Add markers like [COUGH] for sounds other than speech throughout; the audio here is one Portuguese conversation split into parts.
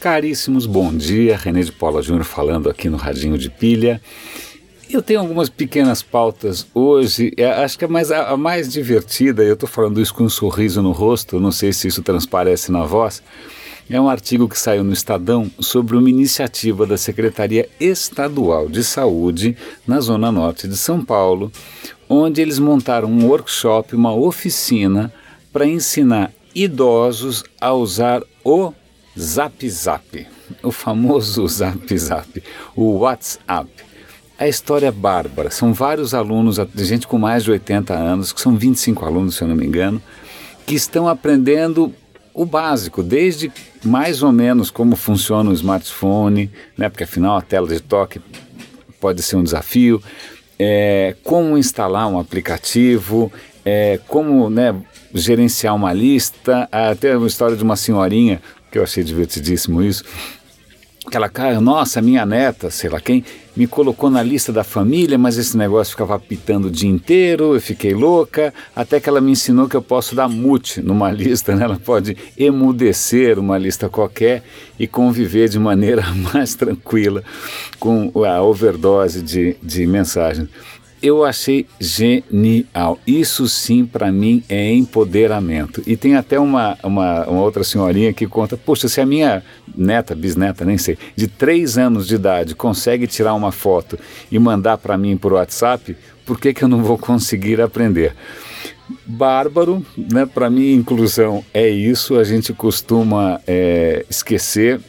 Caríssimos, bom dia. René de Paula Júnior falando aqui no Radinho de Pilha. Eu tenho algumas pequenas pautas hoje, é, acho que a mais, a, a mais divertida, eu estou falando isso com um sorriso no rosto, não sei se isso transparece na voz, é um artigo que saiu no Estadão sobre uma iniciativa da Secretaria Estadual de Saúde na Zona Norte de São Paulo, onde eles montaram um workshop, uma oficina para ensinar idosos a usar o Zap Zap, o famoso Zap Zap, o WhatsApp. A história é bárbara. São vários alunos, gente com mais de 80 anos, que são 25 alunos, se eu não me engano, que estão aprendendo o básico, desde mais ou menos como funciona o smartphone, né, porque afinal a tela de toque pode ser um desafio, é, como instalar um aplicativo, é, como né, gerenciar uma lista. Até uma história de uma senhorinha que eu achei divertidíssimo isso. Aquela cara, nossa, minha neta, sei lá quem, me colocou na lista da família, mas esse negócio ficava pitando o dia inteiro, eu fiquei louca, até que ela me ensinou que eu posso dar mute numa [LAUGHS] lista, né? ela pode emudecer uma lista qualquer e conviver de maneira [LAUGHS] mais tranquila com a overdose de, de mensagens eu achei genial. Isso sim, para mim, é empoderamento. E tem até uma, uma, uma, outra senhorinha que conta: Poxa, se a minha neta, bisneta, nem sei, de três anos de idade consegue tirar uma foto e mandar para mim por WhatsApp, por que, que eu não vou conseguir aprender? Bárbaro, né? Para mim, inclusão é isso. A gente costuma é, esquecer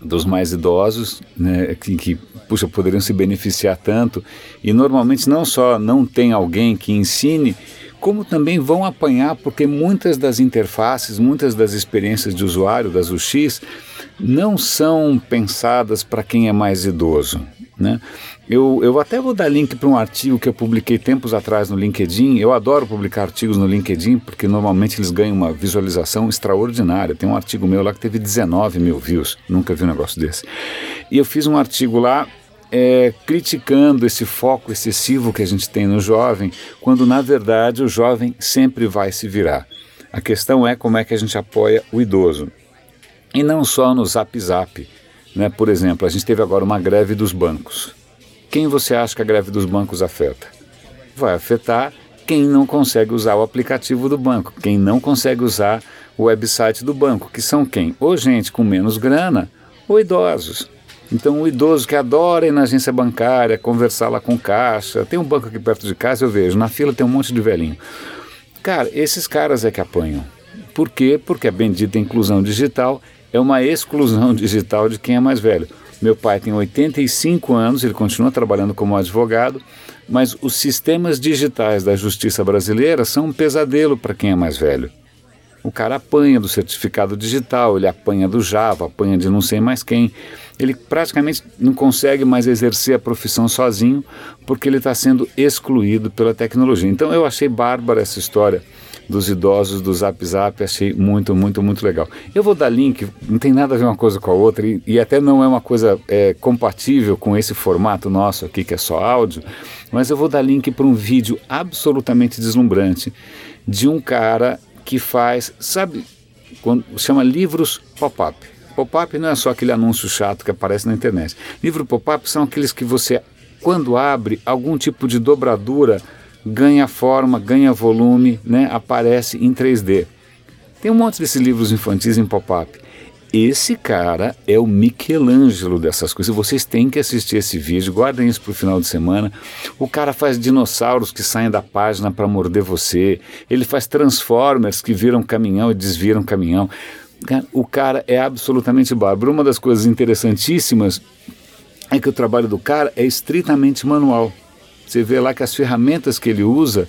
dos mais idosos, né, que, que puxa, poderiam se beneficiar tanto, e normalmente não só não tem alguém que ensine, como também vão apanhar, porque muitas das interfaces, muitas das experiências de usuário das UX não são pensadas para quem é mais idoso. Né? Eu, eu até vou dar link para um artigo que eu publiquei tempos atrás no LinkedIn. Eu adoro publicar artigos no LinkedIn porque normalmente eles ganham uma visualização extraordinária. Tem um artigo meu lá que teve 19 mil views, nunca vi um negócio desse. E eu fiz um artigo lá é, criticando esse foco excessivo que a gente tem no jovem, quando na verdade o jovem sempre vai se virar. A questão é como é que a gente apoia o idoso. E não só no Zap Zap. Né? Por exemplo, a gente teve agora uma greve dos bancos. Quem você acha que a greve dos bancos afeta? Vai afetar quem não consegue usar o aplicativo do banco, quem não consegue usar o website do banco, que são quem? Ou gente com menos grana ou idosos. Então, o idoso que adora ir na agência bancária, conversar lá com caixa, tem um banco aqui perto de casa, eu vejo, na fila tem um monte de velhinho. Cara, esses caras é que apanham. Por quê? Porque a bendita inclusão digital é uma exclusão [LAUGHS] digital de quem é mais velho. Meu pai tem 85 anos, ele continua trabalhando como advogado, mas os sistemas digitais da justiça brasileira são um pesadelo para quem é mais velho. O cara apanha do certificado digital, ele apanha do Java, apanha de não sei mais quem. Ele praticamente não consegue mais exercer a profissão sozinho porque ele está sendo excluído pela tecnologia. Então eu achei bárbara essa história dos idosos do Zap Zap, achei muito, muito, muito legal. Eu vou dar link, não tem nada a ver uma coisa com a outra e, e até não é uma coisa é, compatível com esse formato nosso aqui que é só áudio, mas eu vou dar link para um vídeo absolutamente deslumbrante de um cara que faz, sabe, quando, chama livros pop-up. Pop-up não é só aquele anúncio chato que aparece na internet. Livro pop-up são aqueles que você, quando abre, algum tipo de dobradura ganha forma, ganha volume, né, aparece em 3D. Tem um monte desses livros infantis em pop-up. Esse cara é o Michelangelo dessas coisas. Vocês têm que assistir esse vídeo, guardem isso para o final de semana. O cara faz dinossauros que saem da página para morder você. Ele faz Transformers que viram caminhão e desviram caminhão. O cara é absolutamente bárbaro. Uma das coisas interessantíssimas é que o trabalho do cara é estritamente manual. Você vê lá que as ferramentas que ele usa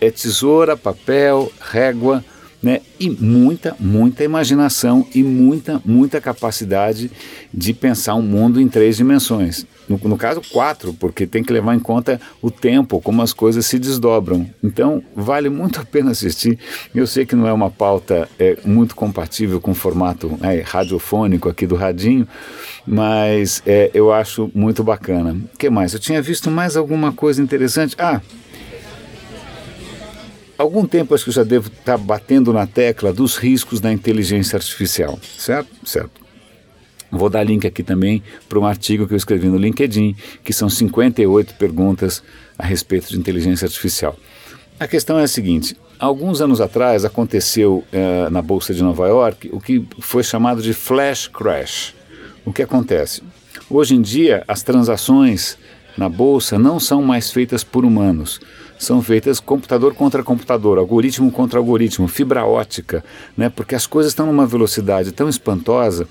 é tesoura, papel, régua, né? E muita, muita imaginação e muita, muita capacidade de pensar um mundo em três dimensões. No, no, caso, quatro, porque tem que levar em conta o tempo, como as coisas se desdobram. Então, vale muito a pena assistir. Eu sei que não é uma pauta é, muito compatível com o formato é, radiofônico aqui do Radinho, mas é, eu acho muito bacana. O que mais? Eu tinha visto mais alguma coisa interessante. Ah, algum tempo acho que eu já devo estar batendo na tecla dos riscos da inteligência artificial, certo? Certo. Vou dar link aqui também para um artigo que eu escrevi no LinkedIn, que são 58 perguntas a respeito de inteligência artificial. A questão é a seguinte: alguns anos atrás aconteceu uh, na Bolsa de Nova York o que foi chamado de flash crash. O que acontece? Hoje em dia, as transações na Bolsa não são mais feitas por humanos são feitas computador contra computador, algoritmo contra algoritmo, fibra ótica, né? porque as coisas estão numa velocidade tão espantosa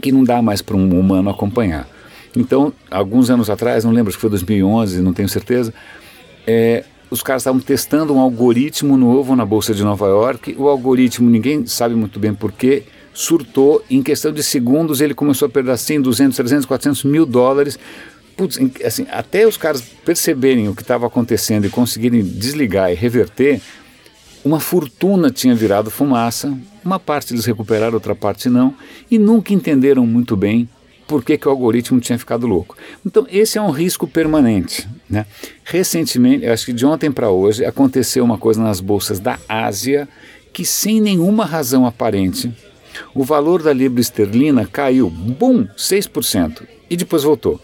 que não dá mais para um humano acompanhar. Então, alguns anos atrás, não lembro, que foi 2011, não tenho certeza, é, os caras estavam testando um algoritmo novo na Bolsa de Nova York. O algoritmo, ninguém sabe muito bem porquê, surtou. Em questão de segundos, ele começou a perder 100, 200, 300, 400 mil dólares putz, assim, até os caras perceberem o que estava acontecendo e conseguirem desligar e reverter, uma fortuna tinha virado fumaça, uma parte eles recuperaram, outra parte não, e nunca entenderam muito bem por que, que o algoritmo tinha ficado louco. Então, esse é um risco permanente. Né? Recentemente, acho que de ontem para hoje, aconteceu uma coisa nas bolsas da Ásia que, sem nenhuma razão aparente, o valor da libra esterlina caiu, bum, 6%, e depois voltou.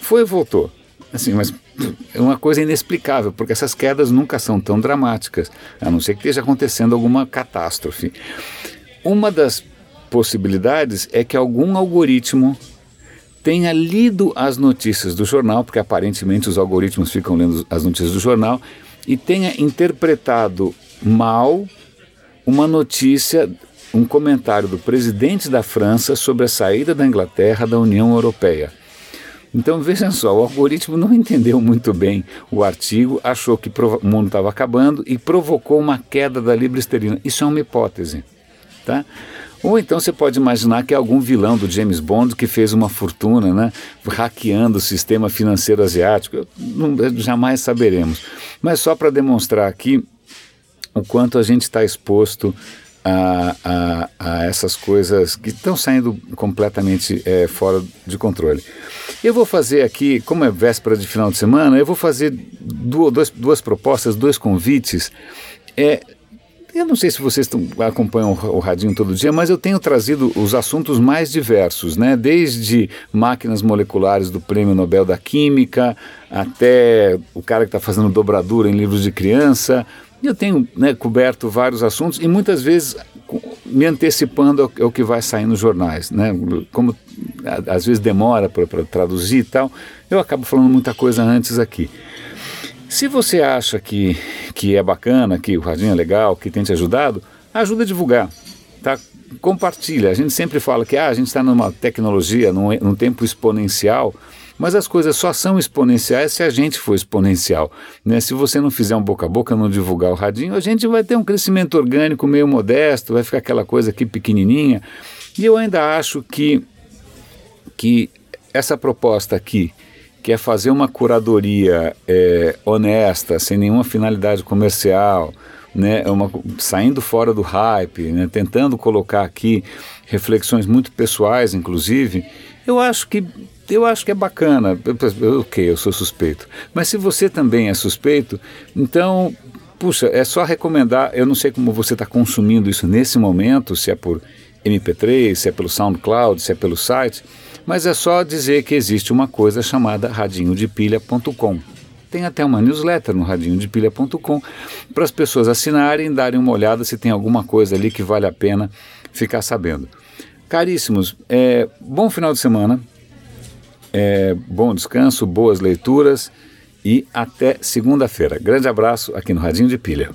Foi e voltou. Assim, mas é uma coisa inexplicável, porque essas quedas nunca são tão dramáticas, a não ser que esteja acontecendo alguma catástrofe. Uma das possibilidades é que algum algoritmo tenha lido as notícias do jornal, porque aparentemente os algoritmos ficam lendo as notícias do jornal, e tenha interpretado mal uma notícia, um comentário do presidente da França sobre a saída da Inglaterra da União Europeia. Então veja só, o algoritmo não entendeu muito bem o artigo, achou que o mundo estava acabando e provocou uma queda da libra esterlina. Isso é uma hipótese, tá? Ou então você pode imaginar que é algum vilão do James Bond que fez uma fortuna, né, hackeando o sistema financeiro asiático. Não, jamais saberemos. Mas só para demonstrar aqui o quanto a gente está exposto a, a, a, essas coisas que estão saindo completamente é, fora de controle. Eu vou fazer aqui, como é véspera de final de semana, eu vou fazer duas, duas propostas, dois convites. É, eu não sei se vocês tão, acompanham o Radinho todo dia, mas eu tenho trazido os assuntos mais diversos, né? Desde máquinas moleculares do Prêmio Nobel da Química, até o cara que está fazendo dobradura em livros de criança, eu tenho né, coberto vários assuntos e muitas vezes me antecipando ao, que vai sair nos jornais. Né? Como às vezes demora para traduzir e tal, eu acabo falando muita coisa antes aqui. Se você acha que, que é bacana, que o Radinho é legal, que tem te ajudado, ajuda a divulgar. Tá? Compartilha. A gente sempre fala que ah, a gente está numa tecnologia, num, num tempo exponencial. Mas as coisas só são exponenciais se a gente for exponencial. Né? Se você não fizer um boca a boca, não divulgar o radinho, a gente vai ter um crescimento orgânico meio modesto, vai ficar aquela coisa aqui pequenininha. E eu ainda acho que, que essa proposta aqui, que é fazer uma curadoria é, honesta, sem nenhuma finalidade comercial, né, uma, saindo fora do hype, né, tentando colocar aqui reflexões muito pessoais, inclusive, eu acho que eu acho que é bacana. Ok, eu sou suspeito. Mas se você também é suspeito, então, puxa, é só recomendar. Eu não sei como você está consumindo isso nesse momento, se é por MP3, se é pelo SoundCloud, se é pelo site, mas é só dizer que existe uma coisa chamada radinhodepilha.com. Tem até uma newsletter no radinhodepilha.com para as pessoas assinarem, darem uma olhada se tem alguma coisa ali que vale a pena ficar sabendo. Caríssimos, é, bom final de semana. É, bom descanso, boas leituras e até segunda-feira. Grande abraço aqui no Radinho de Pilha.